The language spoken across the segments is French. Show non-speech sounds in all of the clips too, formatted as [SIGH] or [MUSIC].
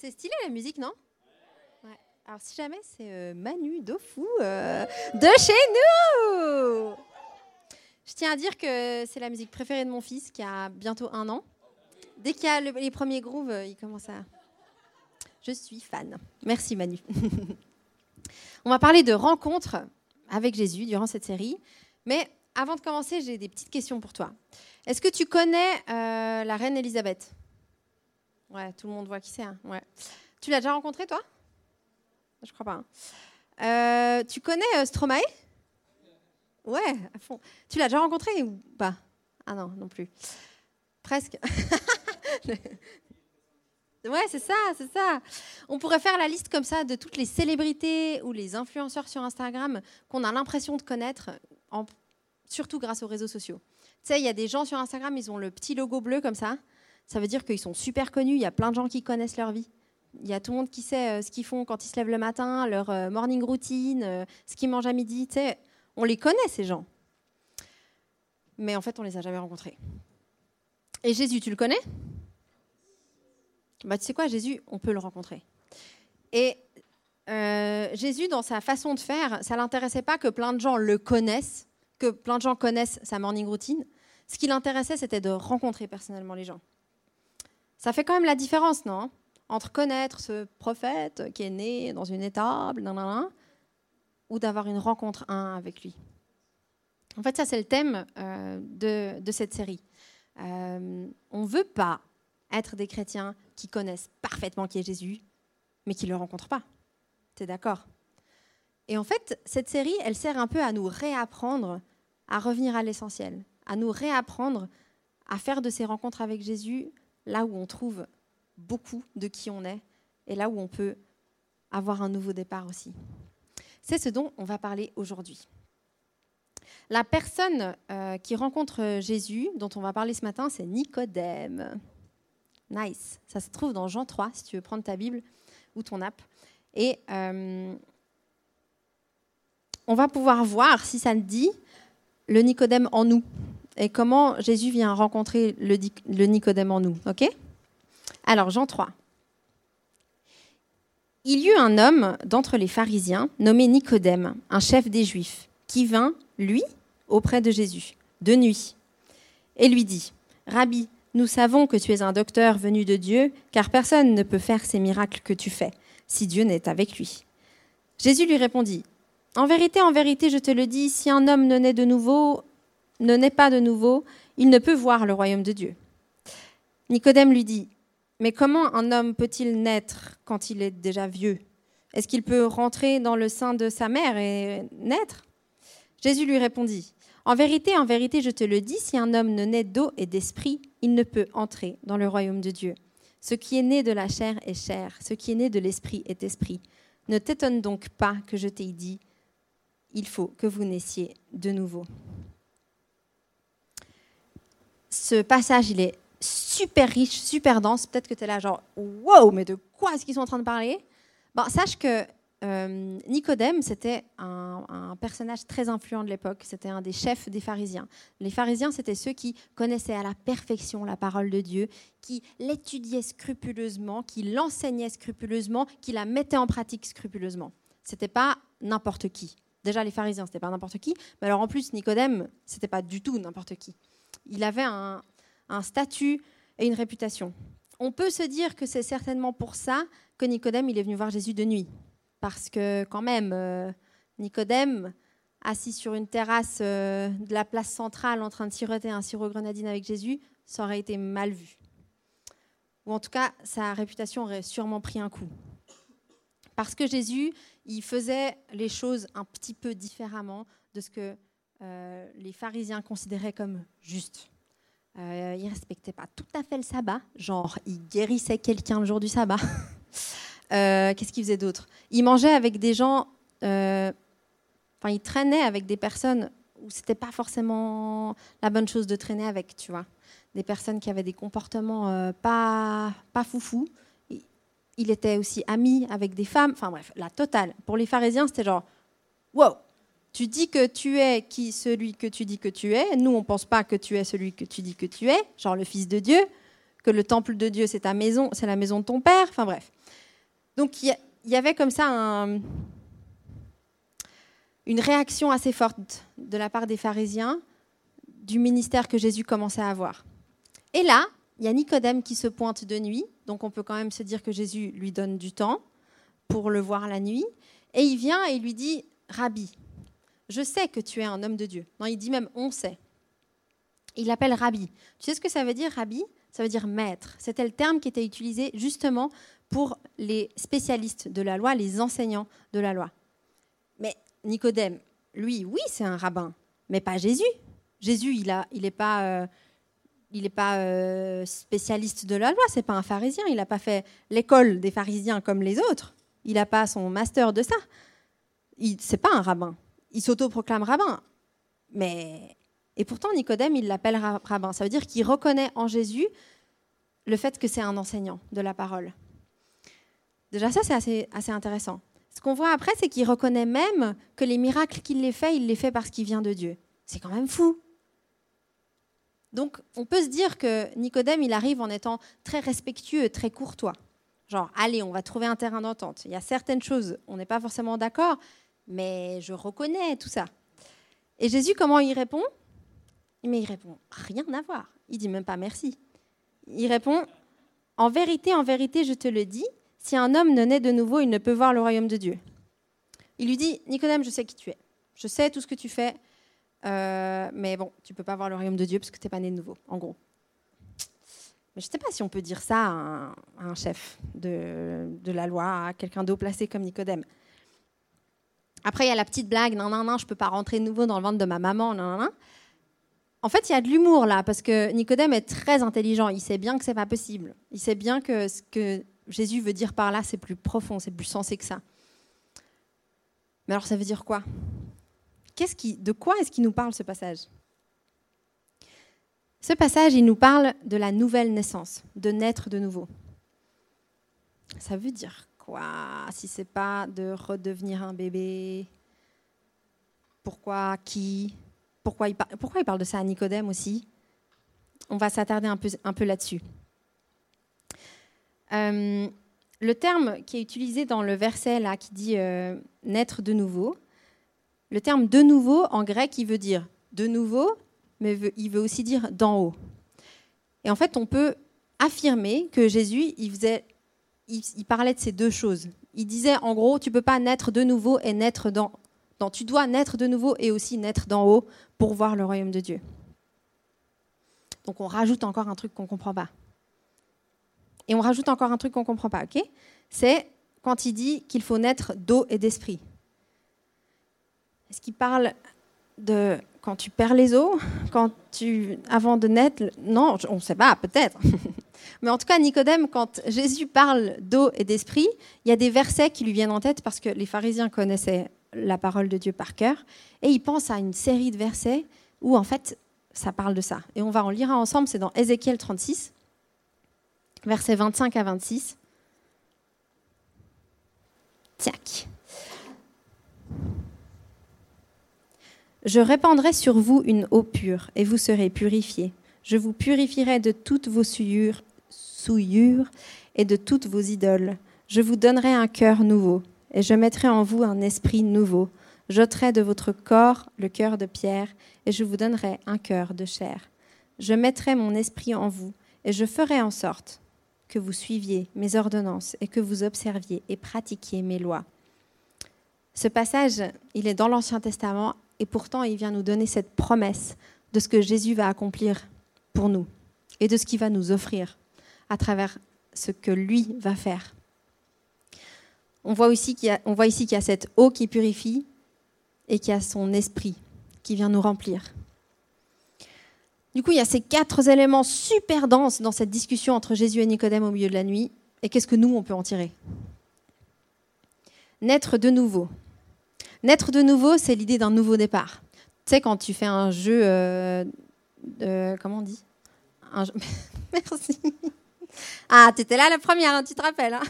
C'est stylé la musique, non? Alors si jamais c'est euh, Manu Dofu euh, de chez nous Je tiens à dire que c'est la musique préférée de mon fils qui a bientôt un an. Dès qu'il y a le- les premiers grooves, euh, il commence à... Je suis fan. Merci Manu. [LAUGHS] On va parler de rencontres avec Jésus durant cette série. Mais avant de commencer, j'ai des petites questions pour toi. Est-ce que tu connais euh, la reine Elisabeth Ouais, tout le monde voit qui c'est. hein, Ouais. Tu l'as déjà rencontrée, toi? Je crois pas. hein. Euh, tu connais euh, Stromae? Ouais, à fond. Tu l'as déjà rencontré ou pas? Ah non, non plus. Presque. [LAUGHS] ouais, c'est ça, c'est ça. On pourrait faire la liste comme ça de toutes les célébrités ou les influenceurs sur Instagram qu'on a l'impression de connaître, surtout grâce aux réseaux sociaux. Tu sais, il y a des gens sur Instagram, ils ont le petit logo bleu comme ça. Ça veut dire qu'ils sont super connus. Il y a plein de gens qui connaissent leur vie. Il y a tout le monde qui sait euh, ce qu'ils font quand ils se lèvent le matin, leur euh, morning routine, euh, ce qu'ils mangent à midi. On les connaît, ces gens. Mais en fait, on les a jamais rencontrés. Et Jésus, tu le connais? Bah, Tu sais quoi, Jésus, on peut le rencontrer. Et Jésus, dans sa façon de faire, ça l'intéressait pas que plein de gens le connaissent, que plein de gens connaissent sa morning routine. Ce qui l'intéressait, c'était de rencontrer personnellement les gens. Ça fait quand même la différence, non? Entre connaître ce prophète qui est né dans une étable, ou d'avoir une rencontre un avec lui. En fait, ça, c'est le thème euh, de, cette série. Euh, on ne veut pas être des chrétiens qui connaissent parfaitement qui est Jésus, mais qui ne le rencontrent pas. Tu es d'accord? Et en fait, cette série, elle sert un peu à nous réapprendre à revenir à l'essentiel, à nous réapprendre à faire de ces rencontres avec Jésus là où on trouve beaucoup de qui on est et là où on peut avoir un nouveau départ aussi. C'est ce dont on va parler aujourd'hui. La personne euh, qui rencontre Jésus, dont on va parler ce matin, c'est Nicodème. Nice. Ça se trouve dans Jean 3, si tu veux prendre ta Bible ou ton app. Et euh, on va pouvoir voir, si ça le dit, le Nicodème en nous et comment Jésus vient rencontrer le, Nicodème en nous. Ok? Alors, Jean 3. Il y eut un homme d'entre les pharisiens nommé Nicodème, un chef des Juifs, qui vint, lui, auprès de Jésus, de nuit, et lui dit Rabbi, nous savons que tu es un docteur venu de Dieu, car personne ne peut faire ces miracles que tu fais, si Dieu n'est avec lui. Jésus lui répondit En vérité, en vérité, je te le dis, si un homme ne naît de nouveau, ne naît pas de nouveau, il ne peut voir le royaume de Dieu. Nicodème lui dit Mais comment un homme peut-il naître quand il est déjà vieux? Est-ce qu'il peut rentrer dans le sein de sa mère et naître? Jésus lui répondit En vérité, en vérité, je te le dis, si un homme ne naît d'eau et d'esprit, il ne peut entrer dans le royaume de Dieu. Ce qui est né de la chair est chair, ce qui est né de l'esprit est esprit. Ne t'étonne donc pas que je t'ai dit Il faut que vous naissiez de nouveau. Ce passage, il est super riche, super dense. Peut-être que tu es là, genre, wow, mais de quoi est-ce qu'ils sont en train de parler? Bon, Sache que euh, Nicodème, c'était un, un personnage très influent de l'époque. C'était un des chefs des pharisiens. Les pharisiens, c'était ceux qui connaissaient à la perfection la parole de Dieu, qui l'étudiaient scrupuleusement, qui l'enseignaient scrupuleusement, qui la mettaient en pratique scrupuleusement. C'était pas n'importe qui. Déjà, les pharisiens, c'était pas n'importe qui. Mais alors, en plus, Nicodème, c'était pas du tout n'importe qui. Il avait un, statut et une réputation. On peut se dire que c'est certainement pour ça que Nicodème il est venu voir Jésus de nuit. Parce que quand même, euh, Nicodème, assis sur une terrasse euh, de la place centrale en train de siroter un sirop grenadine avec Jésus, ça aurait été mal vu. Ou en tout cas, sa réputation aurait sûrement pris un coup. Parce que Jésus, il faisait les choses un petit peu différemment de ce que euh, les pharisiens considéraient comme juste. Euh, il ne respectait pas tout à fait le sabbat, genre il guérissait quelqu'un le jour du sabbat. [LAUGHS] Euh, Qu'est-ce qu'il faisait d'autre? Il mangeait avec des gens, euh, enfin il traînait avec des personnes où c'était pas forcément la bonne chose de traîner avec, tu vois. Des personnes qui avaient des comportements pas, pas foufou. Il était aussi ami avec des femmes, enfin bref, la totale. Pour les pharisiens, c'était genre, wow, tu dis que tu es qui celui que tu dis que tu es. Nous, on pense pas que tu es celui que tu dis que tu es, genre le Fils de Dieu. que le temple de Dieu, c'est ta maison, c'est la maison de ton père. Enfin bref. Donc il y, avait comme ça une réaction assez forte de la part des pharisiens du ministère que Jésus commençait à avoir. Et là, il y a Nicodème qui se pointe de nuit, donc on peut quand même se dire que Jésus lui donne du temps pour le voir la nuit, et il vient et il lui dit, Rabbi, je sais que tu es un homme de Dieu. Non, il dit même, on sait. Il l'appelle Rabbi. Tu sais ce que ça veut dire, Rabbi? Ça veut dire maître. C'était le terme qui était utilisé justement pour les spécialistes de la loi, les enseignants de la loi. Mais Nicodème, lui, oui, c'est un rabbin, mais pas Jésus. Jésus, il n'est il pas, euh, il pas euh, spécialiste de la loi, c'est pas un pharisien, il n'a pas fait l'école des pharisiens comme les autres, il n'a pas son master de ça. C'est pas un rabbin. Il s'autoproclame rabbin. Mais et pourtant Nicodème, il l'appelle rabbin. Ça veut dire qu'il reconnaît en Jésus le fait que c'est un enseignant de la parole. Déjà ça, c'est assez, assez intéressant. Ce qu'on voit après, c'est qu'il reconnaît même que les miracles qu'il les fait, il les fait parce qu'il vient de Dieu. C'est quand même fou. Donc, on peut se dire que Nicodème, il arrive en étant très respectueux, très courtois. Genre, allez, on va trouver un terrain d'entente. Il y a certaines choses, on n'est pas forcément d'accord, mais je reconnais tout ça. Et Jésus, comment il répond? Mais il répond rien à voir. Il dit même pas merci. Il répond En vérité, en vérité, je te le dis, si un homme ne naît de nouveau, il ne peut voir le royaume de Dieu. Il lui dit Nicodème, je sais qui tu es. Je sais tout ce que tu fais. Euh, mais bon, tu peux pas voir le royaume de Dieu parce que tu n'es pas né de nouveau, en gros. Mais je ne sais pas si on peut dire ça à un, chef de, la loi, à quelqu'un d'eau placé comme Nicodème. Après, il y a la petite blague, non, non, non, je ne peux pas rentrer de nouveau dans le ventre de ma maman, non, non, non. En fait, il y a de l'humour là, parce que Nicodème est très intelligent. Il sait bien que c'est pas possible. Il sait bien que ce que Jésus veut dire par là, c'est plus profond, c'est plus sensé que ça. Mais alors, ça veut dire quoi? Qui, de quoi est-ce qu'il nous parle ce passage? Ce passage, il nous parle de la nouvelle naissance, de naître de nouveau. Ça veut dire quoi si c'est pas de redevenir un bébé Pourquoi Qui pourquoi il, pourquoi parle de ça à Nicodème aussi? On va s'attarder un peu, un peu là-dessus. Euh, le terme qui est utilisé dans le verset là qui dit euh, naître de nouveau, le terme de nouveau en grec, il veut dire de nouveau, mais il veut aussi dire d'en haut. Et en fait, on peut affirmer que Jésus, il, faisait, il, parlait de ces deux choses. Il disait en gros, tu peux pas naître de nouveau et naître dans, dans tu dois naître de nouveau et aussi naître d'en haut pour voir le royaume de Dieu. Donc on rajoute encore un truc qu'on ne comprend pas. Et on rajoute encore un truc qu'on ne comprend pas, ok? C'est quand il dit qu'il faut naître d'eau et d'esprit. Est-ce qu'il parle de quand tu perds les os, quand tu, avant de naître Non, on ne sait pas, peut-être. [LAUGHS] Mais en tout cas, Nicodème, quand Jésus parle d'eau et d'esprit, il y a des versets qui lui viennent en tête parce que les pharisiens connaissaient la parole de Dieu par cœur. Et ils pensent à une série de versets où, en fait, ça parle de ça. Et on va en lire ensemble, c'est dans Ézéchiel 36, versets 25 à 26. Tiac. Je répandrai sur vous une eau pure, et vous serez purifiés. Je vous purifierai de toutes vos souillures, souillures et de toutes vos idoles. Je vous donnerai un cœur nouveau, et je mettrai en vous un esprit nouveau. J'ôterai de votre corps le cœur de pierre, et je vous donnerai un cœur de chair. Je mettrai mon esprit en vous, et je ferai en sorte que vous suiviez mes ordonnances, et que vous observiez et pratiquiez mes lois. Ce passage, il est dans l'Ancien Testament et pourtant il vient nous donner cette promesse de ce que Jésus va accomplir pour nous et de ce qu'il va nous offrir à travers ce que lui va faire. On voit, aussi qu'il y a, ici qu'il y a cette eau qui purifie et qu'il y a son esprit qui vient nous remplir. Du coup, il y a ces quatre éléments super denses dans cette discussion entre Jésus et Nicodème au milieu de la nuit. Et qu'est-ce que nous, on peut en tirer? Naître de nouveau. Naître de nouveau, c'est l'idée d'un nouveau départ. Tu sais, quand tu fais un jeu. Euh, comment on dit? [LAUGHS] Merci. Ah, tu étais là la première, hein, tu te rappelles. Hein?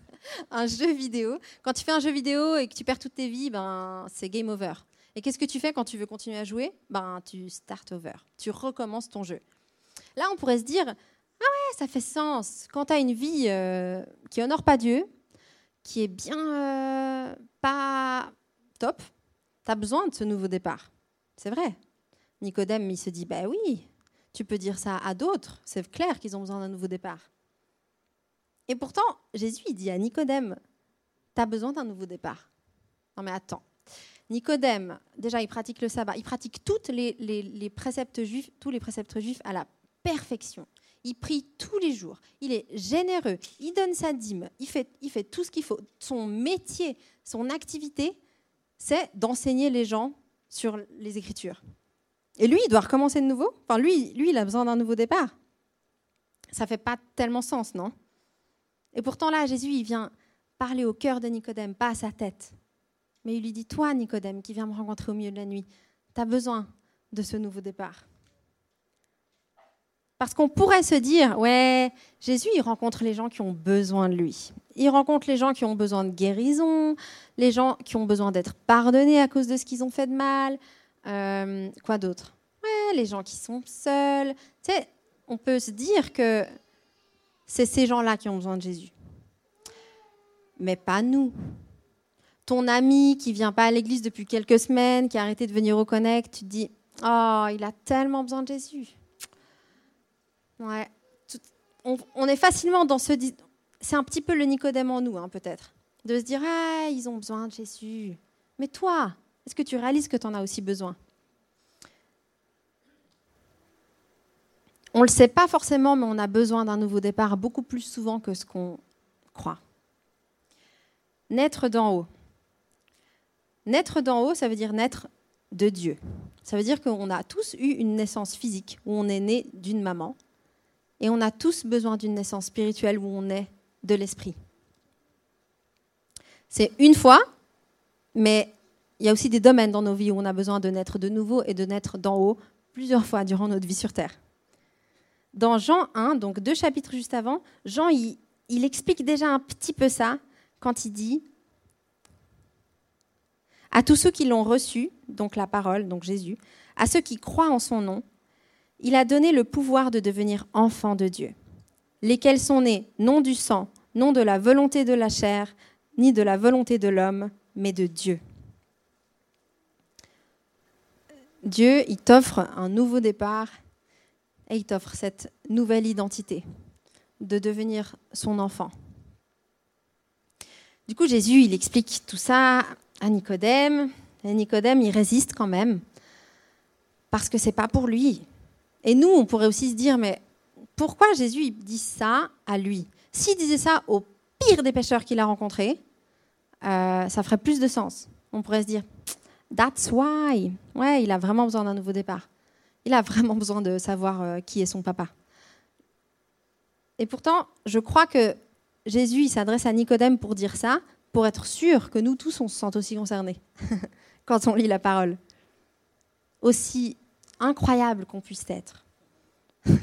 [LAUGHS] Un jeu vidéo. Quand tu fais un jeu vidéo et que tu perds toutes tes vies, ben, c'est game over. Et qu'est-ce que tu fais quand tu veux continuer à jouer? Ben, Tu start over. Tu recommences ton jeu. Là, on pourrait se dire Ah ouais, ça fait sens. Quand tu as une vie euh, qui honore pas Dieu, qui est bien euh, pas top, tu as besoin de ce nouveau départ. C'est vrai. Nicodème, il se dit, ben oui, tu peux dire ça à d'autres. C'est clair qu'ils ont besoin d'un nouveau départ. Et pourtant, Jésus, il dit à Nicodème, tu as besoin d'un nouveau départ. Non mais attends. Nicodème, déjà, il pratique le sabbat, il pratique toutes les, préceptes juifs, tous les préceptes juifs à la perfection. Il prie tous les jours, il est généreux, il donne sa dîme, il fait, il fait tout ce qu'il faut. Son métier, son activité, c'est d'enseigner les gens sur les Écritures. Et lui, il doit recommencer de nouveau. Enfin, lui, lui il a besoin d'un nouveau départ. Ça fait pas tellement sens, non? Et pourtant, là, Jésus, il vient parler au cœur de Nicodème, pas à sa tête. Mais il lui dit, toi, Nicodème, qui viens me rencontrer au milieu de la nuit, tu as besoin de ce nouveau départ. Parce qu'on pourrait se dire, ouais, Jésus, il rencontre les gens qui ont besoin de lui. Il rencontre les gens qui ont besoin de guérison, les gens qui ont besoin d'être pardonnés à cause de ce qu'ils ont fait de mal. Euh, quoi d'autre? Ouais, les gens qui sont seuls. Tu sais, on peut se dire que c'est ces gens-là qui ont besoin de Jésus mais pas nous. Ton ami qui vient pas à l'église depuis quelques semaines, qui a arrêté de venir au Connect, tu te dis Oh, il a tellement besoin de Jésus. On, est facilement dans ce. C'est un petit peu le Nicodème en nous, hein, peut-être. De se dire Ah, ils ont besoin de Jésus. Mais toi, est-ce que tu réalises que tu en as aussi besoin? On ne le sait pas forcément, mais on a besoin d'un nouveau départ beaucoup plus souvent que ce qu'on croit. Naître d'en haut. Naître d'en haut, ça veut dire naître de Dieu. Ça veut dire qu'on a tous eu une naissance physique, où on est né d'une maman, et on a tous besoin d'une naissance spirituelle, où on est de l'esprit. C'est une fois, mais il y a aussi des domaines dans nos vies où on a besoin de naître de nouveau et de naître d'en haut plusieurs fois durant notre vie sur Terre. Dans Jean 1, donc deux chapitres juste avant, Jean, il explique déjà un petit peu ça quand il dit à tous ceux qui l'ont reçu, donc la parole, donc Jésus, à ceux qui croient en son nom, il a donné le pouvoir de devenir enfants de Dieu, lesquels sont nés non du sang, non de la volonté de la chair, ni de la volonté de l'homme, mais de Dieu. Dieu, il t'offre un nouveau départ et il t'offre cette nouvelle identité de devenir son enfant. Du coup, Jésus, il explique tout ça à Nicodème. Et Nicodème, il résiste quand même, parce que c'est pas pour lui. Et nous, on pourrait aussi se dire, mais pourquoi Jésus il dit ça à lui? S'il disait ça au pire des pêcheurs qu'il a rencontrés, euh, ça ferait plus de sens. On pourrait se dire, that's why. Ouais, il a vraiment besoin d'un nouveau départ. Il a vraiment besoin de savoir euh, qui est son papa. Et pourtant, je crois que Jésus s'adresse à Nicodème pour dire ça, pour être sûr que nous tous, on se sent aussi concernés [LAUGHS] quand on lit la parole. Aussi incroyable qu'on puisse être. [LAUGHS] tu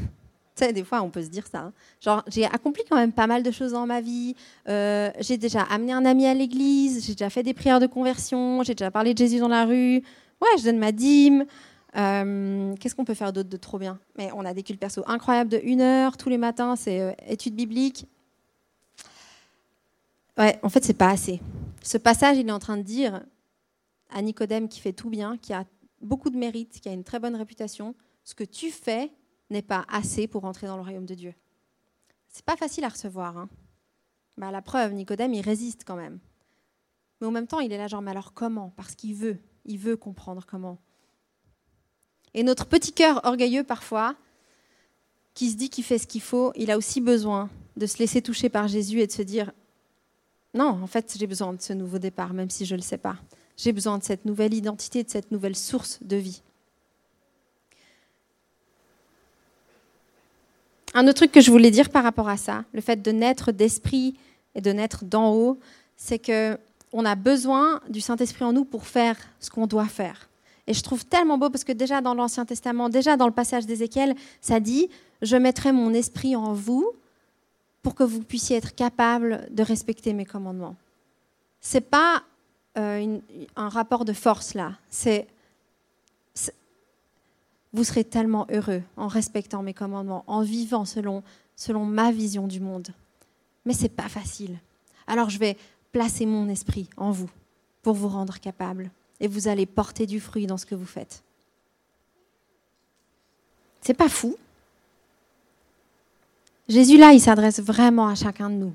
sais, des fois, on peut se dire ça. Hein. Genre, j'ai accompli quand même pas mal de choses dans ma vie. Euh, j'ai déjà amené un ami à l'église. J'ai déjà fait des prières de conversion. J'ai déjà parlé de Jésus dans la rue. Ouais, je donne ma dîme. Euh, qu'est-ce qu'on peut faire d'autre de trop bien? Mais on a des cultes perso incroyables de une heure tous les matins. C'est euh, études bibliques. Ouais, en fait, c'est pas assez. Ce passage, il est en train de dire à Nicodème qui fait tout bien, qui a beaucoup de mérite, qui a une très bonne réputation, ce que tu fais n'est pas assez pour entrer dans le royaume de Dieu. C'est pas facile à recevoir. Hein. Bah, la preuve, Nicodème, il résiste quand même. Mais en même temps, il est là genre, mais alors comment? Parce qu'il veut, il veut comprendre comment. Et notre petit cœur orgueilleux parfois, qui se dit qu'il fait ce qu'il faut, il a aussi besoin de se laisser toucher par Jésus et de se dire, non, en fait, j'ai besoin de ce nouveau départ, même si je ne le sais pas. J'ai besoin de cette nouvelle identité, de cette nouvelle source de vie. Un autre truc que je voulais dire par rapport à ça, le fait de naître d'esprit et de naître d'en haut, c'est que on a besoin du Saint-Esprit en nous pour faire ce qu'on doit faire. Et je trouve tellement beau parce que déjà dans l'Ancien Testament, déjà dans le passage d'Ézéchiel, ça dit Je mettrai mon esprit en vous pour que vous puissiez être capable de respecter mes commandements. Ce n'est pas euh, un rapport de force là. C'est vous serez tellement heureux en respectant mes commandements, en vivant selon selon ma vision du monde. Mais c'est pas facile. Alors je vais placer mon esprit en vous pour vous rendre capable et vous allez porter du fruit dans ce que vous faites. C'est pas fou? Jésus là, il s'adresse vraiment à chacun de nous.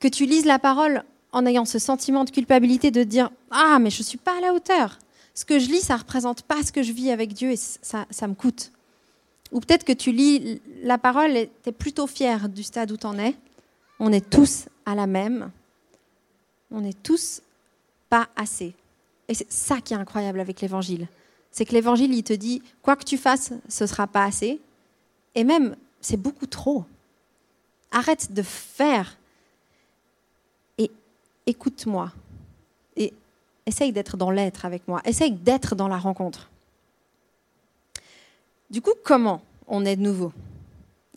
Que tu lises la parole en ayant ce sentiment de culpabilité de dire ah mais je suis pas à la hauteur. Ce que je lis, ça représente pas ce que je vis avec Dieu et ça, ça me coûte. Ou peut-être que tu lis la parole et tu es plutôt fier du stade où tu en es. On est tous à la même. On est tous pas assez. Et c'est ça qui est incroyable avec l'évangile. C'est que l'évangile, il te dit, quoi que tu fasses, ce sera pas assez. Et même, c'est beaucoup trop. Arrête de faire écoute-moi. Et essaye d'être dans l'être avec moi. Essaye d'être dans la rencontre. Du coup, comment on est de nouveau?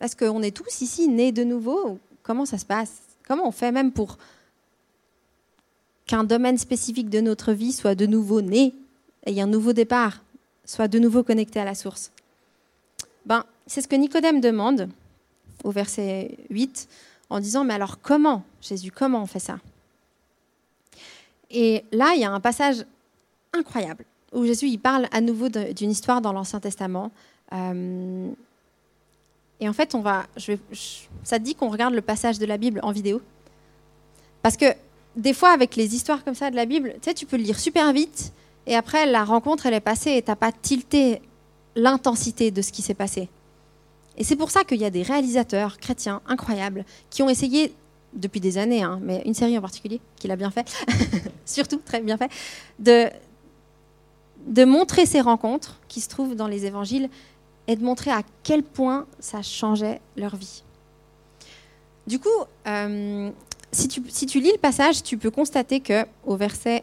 Est-ce qu'on est tous ici nés de nouveau Comment ça se passe? Comment on fait même pour qu'un domaine spécifique de notre vie soit de nouveau né ait un nouveau départ, soit de nouveau connecté à la source? Ben, C'est ce que Nicodème demande au verset 8 en disant Mais alors comment, Jésus, comment on fait ça? Et là, il y a un passage incroyable où Jésus il parle à nouveau d'une histoire dans l'Ancien Testament euh, et en fait, on va, ça te dit qu'on regarde le passage de la Bible en vidéo Parce que des fois, avec les histoires comme ça de la Bible, tu sais, tu peux le lire super vite et après, la rencontre, elle est passée et tu n'as pas tilté l'intensité de ce qui s'est passé. Et c'est pour ça qu'il y a des réalisateurs chrétiens incroyables qui ont essayé depuis des années, hein, mais une série en particulier qui l'a bien fait, [LAUGHS] surtout très bien fait, de, de montrer ces rencontres qui se trouvent dans les évangiles et de montrer à quel point ça changeait leur vie. Du coup, euh, si, tu, si, tu, lis le passage, tu peux constater que au verset...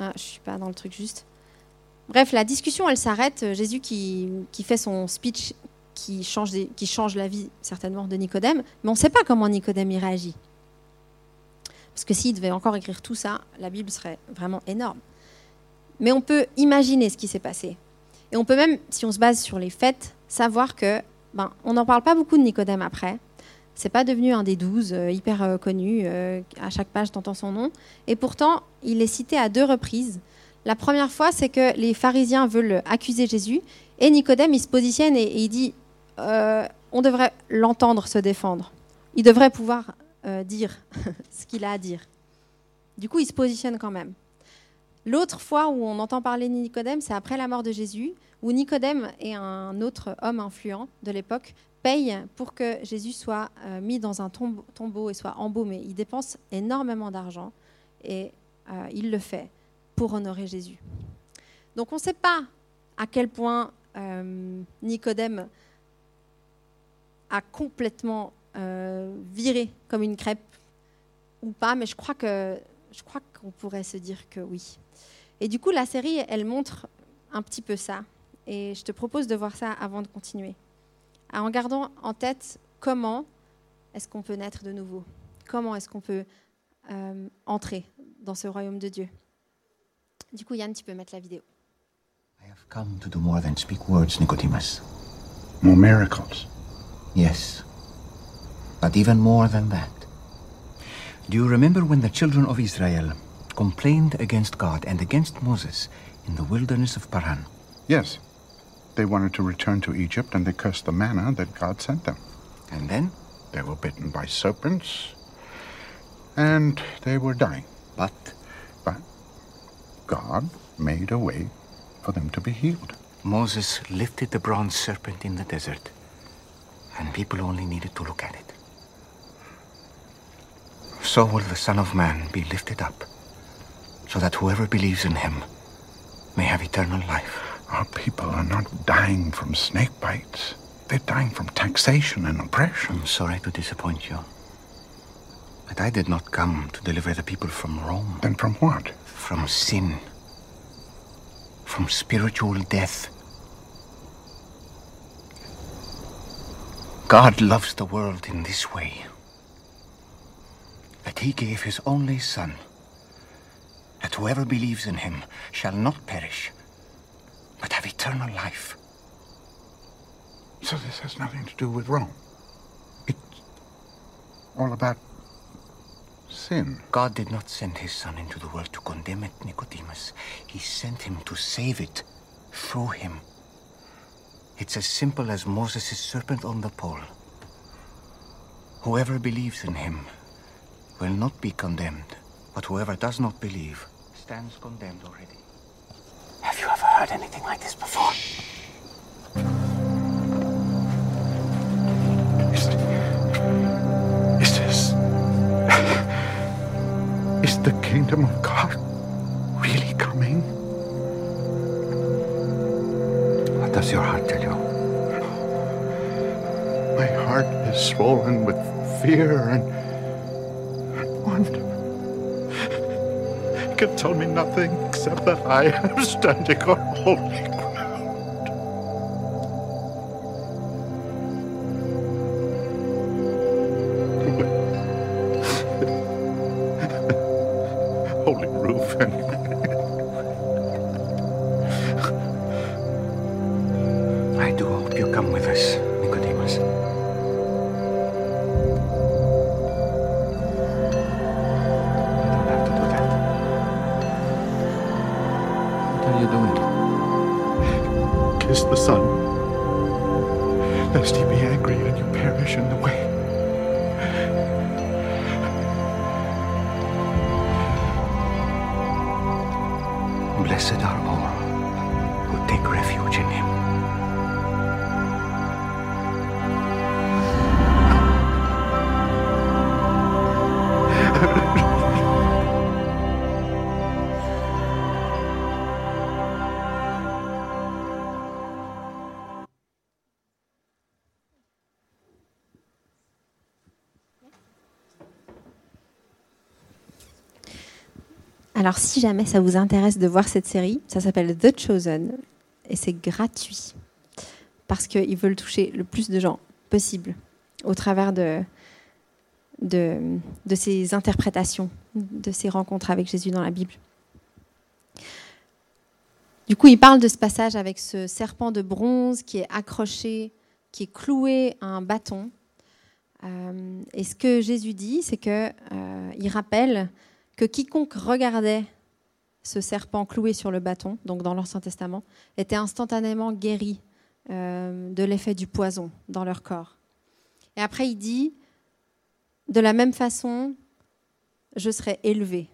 Ah, je suis pas dans le truc juste. Bref, la discussion, elle s'arrête. Jésus qui, qui, fait son speech qui change, qui change la vie certainement de Nicodème, mais on ne sait pas comment Nicodème y réagit. Parce que s'il devait encore écrire tout ça, la Bible serait vraiment énorme. Mais on peut imaginer ce qui s'est passé. Et on peut même, si on se base sur les faits, savoir que ben, on n'en parle pas beaucoup de Nicodème après. C'est pas devenu un des douze euh, hyper euh, connu. Euh, à chaque page, t'entends son nom. Et pourtant, il est cité à deux reprises. La première fois, c'est que les pharisiens veulent accuser Jésus. Et Nicodème, il se positionne et, il dit on devrait l'entendre se défendre. Il devrait pouvoir dire [LAUGHS] ce qu'il a à dire. Du coup, il se positionne quand même. L'autre fois où on entend parler de Nicodème, c'est après la mort de Jésus, où Nicodème et un autre homme influent de l'époque payent pour que Jésus soit euh, mis dans un tombeau et soit embaumé. Il dépense énormément d'argent et euh, il le fait pour honorer Jésus. Donc on ne sait pas à quel point euh, Nicodème a complètement viré comme une crêpe ou pas, mais je crois que je crois qu'on pourrait se dire que oui. Et du coup, la série, elle montre un petit peu ça. Et je te propose de voir ça avant de continuer. En gardant en tête comment est-ce qu'on peut naître de nouveau Comment est-ce qu'on peut euh, entrer dans ce royaume de Dieu Du coup, Yann, tu peux mettre la vidéo. I have come to do more than speak words, Nicodemus. More miracles? Yes. But even more than that. Do you remember when the children of Israel complained against God and against Moses in the wilderness of Paran. Yes. They wanted to return to Egypt and they cursed the manna that God sent them. And then? They were bitten by serpents and they were dying. But? But God made a way for them to be healed. Moses lifted the bronze serpent in the desert, and people only needed to look at it. So will the Son of Man be lifted up so that whoever believes in him may have eternal life. Our people are not dying from snake bites. They're dying from taxation and oppression. I'm sorry to disappoint you. But I did not come to deliver the people from Rome. Then from what? From sin. From spiritual death. God loves the world in this way. That he gave his only son that whoever believes in him shall not perish, but have eternal life. So this has nothing to do with Rome? It's all about sin. God did not send his Son into the world to condemn it, Nicodemus. He sent him to save it through him. It's as simple as Moses' serpent on the pole. Whoever believes in him will not be condemned, but whoever does not believe stands condemned already. Have you ever heard anything like this before? Is, is this. [LAUGHS] is the kingdom of God really coming? Your heart tell you? My heart is swollen with fear and, and wonder. It can tell me nothing except that I am standing on holy Blessed are Alors, si jamais ça vous intéresse de voir cette série, ça s'appelle The Chosen et c'est gratuit parce qu'ils veulent toucher le plus de gens possible au travers de, de, ces interprétations, de ces rencontres avec Jésus dans la Bible. Du coup, il parle de ce passage avec ce serpent de bronze qui est accroché, qui est cloué à un bâton. Euh, et ce que Jésus dit, c'est que euh, rappelle que quiconque regardait ce serpent cloué sur le bâton, donc dans l'Ancien Testament, était instantanément guéri euh, de l'effet du poison dans leur corps. Et après, il dit, de la même façon, je serai élevé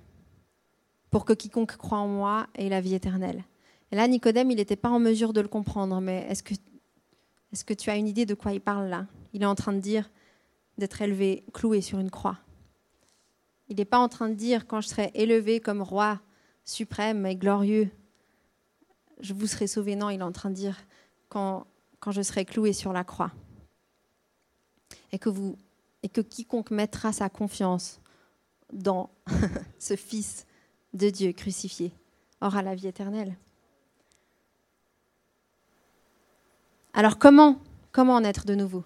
pour que quiconque croit en moi ait la vie éternelle. Et là, Nicodème, il n'était pas en mesure de le comprendre, mais est-ce que, est que tu as une idée de quoi il parle là? Il est en train de dire d'être élevé, cloué sur une croix. Il n'est pas en train de dire quand je serai élevé comme roi suprême et glorieux, je vous serai sauvé. Non, il est en train de dire quand, quand je serai cloué sur la croix. Et que, vous, et que quiconque mettra sa confiance dans [LAUGHS] ce Fils de Dieu crucifié aura la vie éternelle. Alors comment, comment naître de nouveau?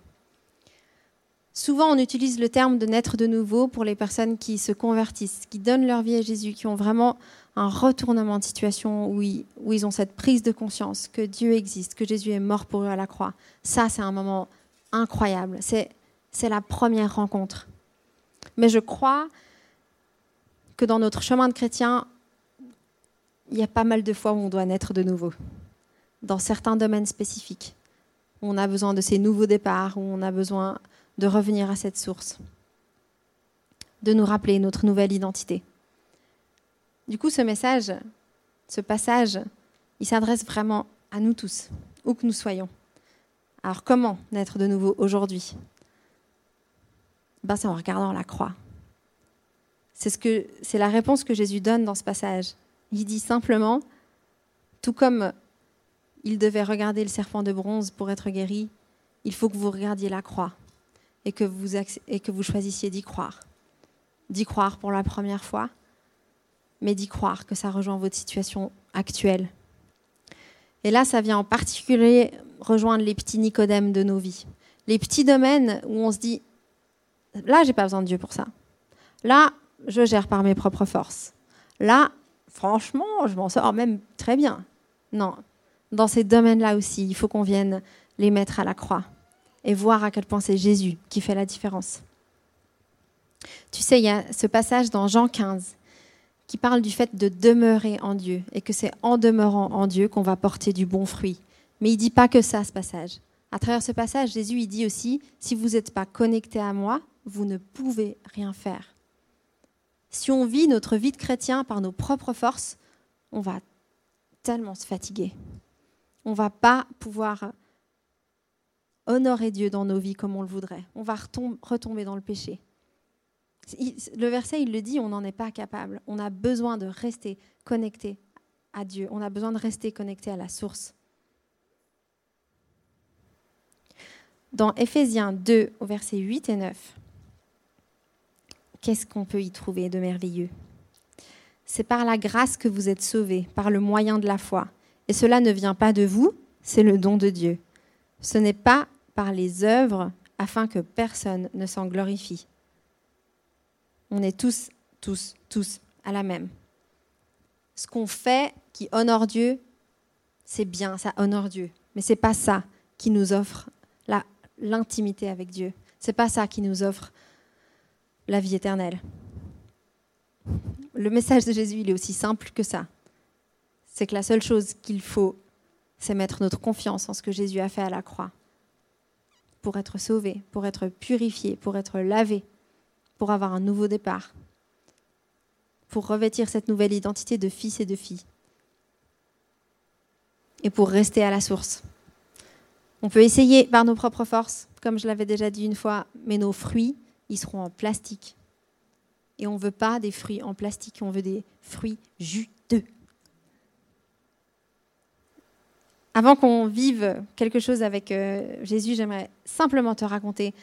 Souvent, on utilise le terme de naître de nouveau pour les personnes qui se convertissent, qui donnent leur vie à Jésus, qui ont vraiment un retournement de situation où ils, où ils ont cette prise de conscience que Dieu existe, que Jésus est mort pour eux à la croix. Ça, c'est un moment incroyable. C'est, la première rencontre. Mais je crois que dans notre chemin de chrétien, il y a pas mal de fois où on doit naître de nouveau, dans certains domaines spécifiques, où on a besoin de ces nouveaux départs, où on a besoin de revenir à cette source, de nous rappeler notre nouvelle identité. Du coup, ce message, ce passage, il s'adresse vraiment à nous tous, où que nous soyons. Alors comment naître de nouveau aujourd'hui? Ben, C'est en regardant la croix. C'est ce la réponse que Jésus donne dans ce passage. Il dit simplement, tout comme il devait regarder le serpent de bronze pour être guéri, il faut que vous regardiez la croix et que vous, choisissiez d'y croire. D'y croire pour la première fois, mais d'y croire que ça rejoint votre situation actuelle. Et là, ça vient en particulier rejoindre les petits Nicodèmes de nos vies. Les petits domaines où on se dit, là, j'ai pas besoin de Dieu pour ça. Là, je gère par mes propres forces. Là, franchement, je m'en sors même très bien. Non, dans ces domaines-là aussi, il faut qu'on vienne les mettre à la croix et voir à quel point c'est Jésus qui fait la différence. Tu sais, il y a ce passage dans Jean 15 qui parle du fait de demeurer en Dieu et que c'est en demeurant en Dieu qu'on va porter du bon fruit. Mais il dit pas que ça, ce passage. À travers ce passage, Jésus il dit aussi, si vous n'êtes pas connecté à moi, vous ne pouvez rien faire. Si on vit notre vie de chrétien par nos propres forces, on va tellement se fatiguer. On va pas pouvoir honorer Dieu dans nos vies comme on le voudrait. On va retomber dans le péché. Le verset, il le dit, on n'en est pas capable. On a besoin de rester connecté à Dieu. On a besoin de rester connecté à la source. Dans Éphésiens 2, au verset 8 et 9, qu'est-ce qu'on peut y trouver de merveilleux? C'est par la grâce que vous êtes sauvés, par le moyen de la foi. Et cela ne vient pas de vous, c'est le don de Dieu. Ce n'est pas par les œuvres afin que personne ne s'en glorifie. On est tous, tous, tous à la même. Ce qu'on fait qui honore Dieu, c'est bien, ça honore Dieu. Mais c'est pas ça qui nous offre l'intimité avec Dieu. C'est pas ça qui nous offre la vie éternelle. Le message de Jésus, il est aussi simple que ça. C'est que la seule chose qu'il faut, c'est mettre notre confiance en ce que Jésus a fait à la croix pour être sauvé, pour être purifié, pour être lavé, pour avoir un nouveau départ, pour revêtir cette nouvelle identité de fils et de filles, et pour rester à la source. On peut essayer par nos propres forces, comme je l'avais déjà dit une fois, mais nos fruits, ils seront en plastique. Et on ne veut pas des fruits en plastique, on veut des fruits juteux. Avant qu'on vive quelque chose avec euh, Jésus, j'aimerais simplement te raconter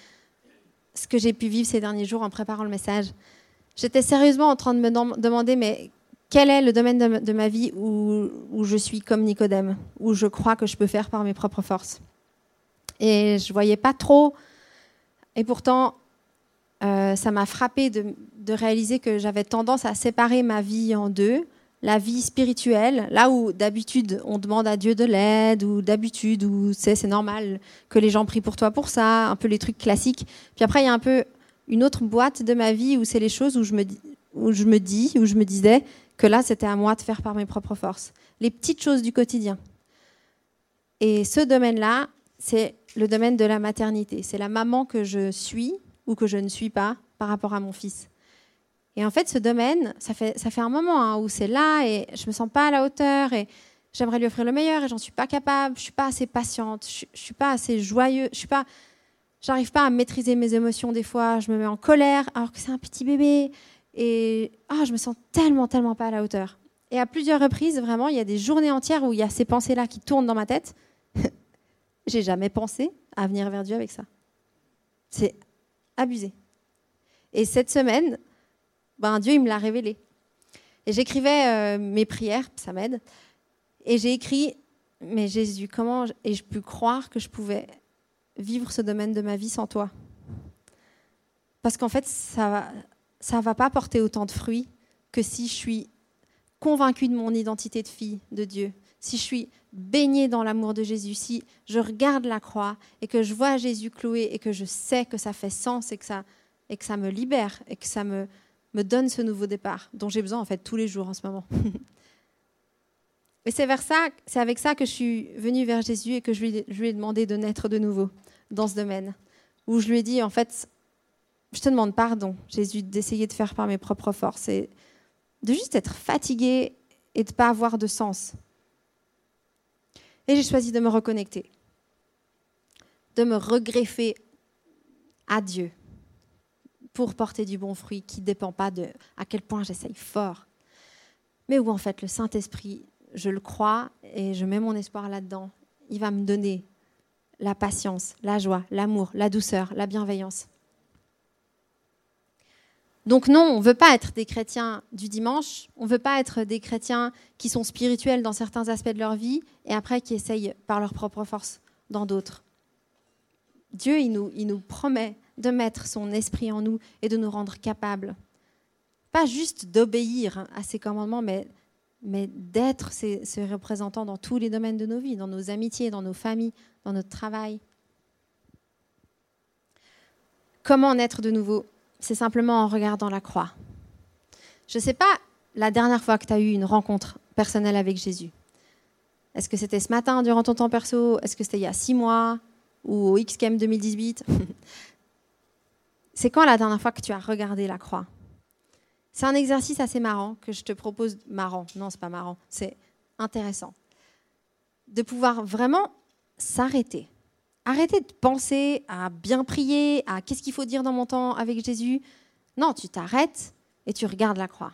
ce que j'ai pu vivre ces derniers jours en préparant le message. J'étais sérieusement en train de me demander, mais quel est le domaine de, ma vie où, je suis comme Nicodème, où je crois que je peux faire par mes propres forces? Et je ne voyais pas trop. Et pourtant, euh, ça m'a frappé de, réaliser que j'avais tendance à séparer ma vie en deux la vie spirituelle, là où d'habitude on demande à Dieu de l'aide, ou d'habitude où c'est normal que les gens prient pour toi pour ça, un peu les trucs classiques. Puis après, il y a un peu une autre boîte de ma vie où c'est les choses où je, me, où je me dis, où je me disais que là, c'était à moi de faire par mes propres forces. Les petites choses du quotidien. Et ce domaine-là, c'est le domaine de la maternité. C'est la maman que je suis ou que je ne suis pas par rapport à mon fils. Et en fait, ce domaine, ça fait, ça fait un moment hein, où c'est là et je me sens pas à la hauteur et j'aimerais lui offrir le meilleur et j'en suis pas capable. Je suis pas assez patiente, je, je suis pas assez joyeux, je suis pas, j'arrive pas à maîtriser mes émotions des fois. Je me mets en colère alors que c'est un petit bébé et ah, je me sens tellement, tellement pas à la hauteur. Et à plusieurs reprises, vraiment, il y a des journées entières où il y a ces pensées-là qui tournent dans ma tête. [LAUGHS] J'ai jamais pensé à venir vers Dieu avec ça. C'est abusé. Et cette semaine, ben, Dieu, il me l'a révélé. Et j'écrivais euh, mes prières, ça m'aide. Et j'ai écrit, mais Jésus, comment ai-je pu croire que je pouvais vivre ce domaine de ma vie sans toi? Parce qu'en fait, ça ne va pas porter autant de fruits que si je suis convaincue de mon identité de fille de Dieu, si je suis baignée dans l'amour de Jésus, si je regarde la croix et que je vois Jésus cloué et que je sais que ça fait sens et que ça, et que ça me libère et que ça me, me donne ce nouveau départ dont j'ai besoin en fait tous les jours en ce moment. [LAUGHS] et c'est vers ça, c'est avec ça que je suis venue vers Jésus et que je lui, ai demandé de naître de nouveau dans ce domaine, où je lui ai dit en fait, je te demande pardon, Jésus, d'essayer de faire par mes propres forces et de juste être fatiguée et de pas avoir de sens. Et j'ai choisi de me reconnecter, de me regreffer à Dieu, pour porter du bon fruit qui ne dépend pas de à quel point j'essaye fort, mais où en fait le Saint-Esprit, je le crois et je mets mon espoir là-dedans. Il va me donner la patience, la joie, l'amour, la douceur, la bienveillance. Donc non, on ne veut pas être des chrétiens du dimanche, on ne veut pas être des chrétiens qui sont spirituels dans certains aspects de leur vie et après qui essayent par leur propre force dans d'autres. Dieu, il nous, nous promet de mettre son esprit en nous et de nous rendre capables, pas juste d'obéir à ses commandements, mais, mais d'être ses, représentants dans tous les domaines de nos vies, dans nos amitiés, dans nos familles, dans notre travail. Comment naître de nouveau? C'est simplement en regardant la croix. Je ne sais pas la dernière fois que tu as eu une rencontre personnelle avec Jésus. Est-ce que c'était ce matin durant ton temps perso? Est-ce que c'était il y a six mois? Ou au XCAM 2018 C'est quand la dernière fois que tu as regardé la croix? C'est un exercice assez marrant que je te propose. Marrant, non, c'est pas marrant, c'est intéressant. De pouvoir vraiment s'arrêter. Arrêter de penser à bien prier, à qu'est-ce qu'il faut dire dans mon temps avec Jésus. Non, tu t'arrêtes et tu regardes la croix.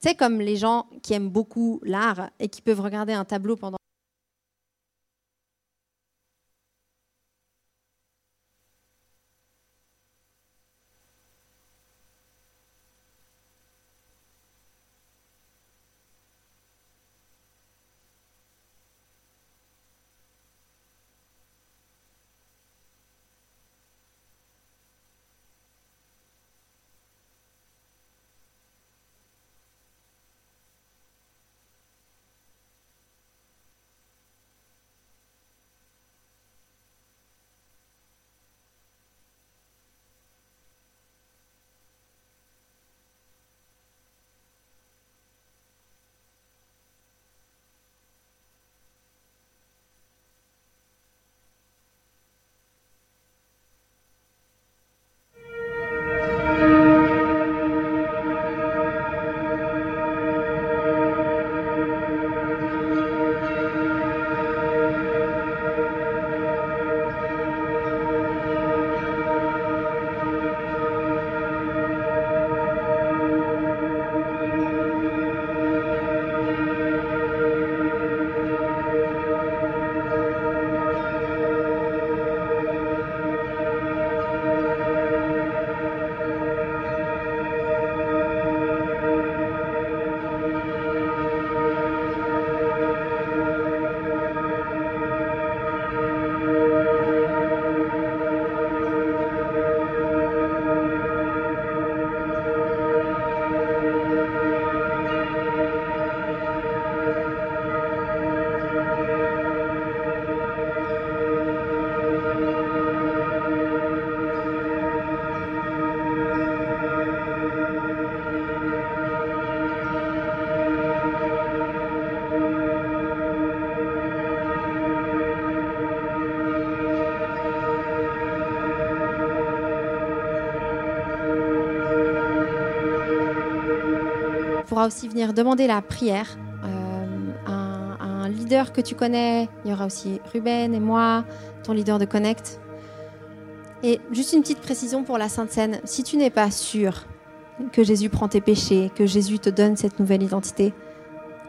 C'est comme les gens qui aiment beaucoup l'art et qui peuvent regarder un tableau pendant pourra aussi venir demander la prière euh, à, un leader que tu connais. Il y aura aussi Ruben et moi, ton leader de Connect. Et juste une petite précision pour la Sainte Seine. Si tu n'es pas sûr que Jésus prend tes péchés, que Jésus te donne cette nouvelle identité,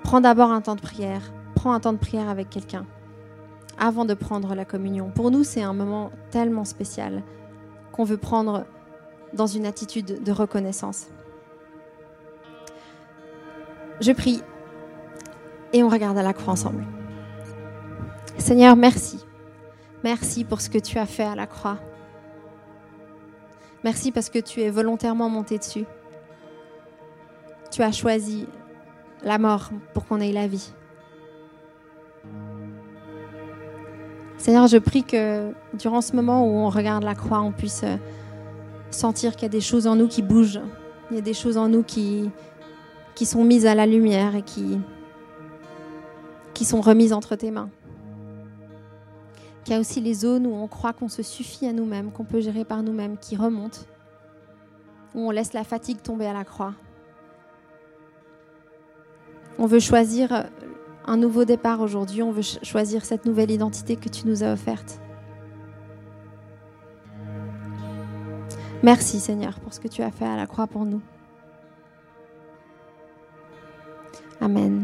prends d'abord un temps de prière. Prends un temps de prière avec quelqu'un avant de prendre la communion. Pour nous, c'est un moment tellement spécial qu'on veut prendre dans une attitude de reconnaissance. Je prie et on regarde à la croix ensemble. Seigneur, merci. Merci pour ce que tu as fait à la croix. Merci parce que tu es volontairement monté dessus. Tu as choisi la mort pour qu'on ait la vie. Seigneur, je prie que durant ce moment où on regarde la croix, on puisse sentir qu'il y a des choses en nous qui bougent. Il y a des choses en nous qui, qui sont mises à la lumière et qui, qui sont remises entre tes mains. Qu'il y a aussi les zones où on croit qu'on se suffit à nous-mêmes, qu'on peut gérer par nous-mêmes, qui remontent, où on laisse la fatigue tomber à la croix. On veut choisir un nouveau départ aujourd'hui, on veut choisir cette nouvelle identité que tu nous as offerte. Merci Seigneur pour ce que tu as fait à la croix pour nous. 아멘.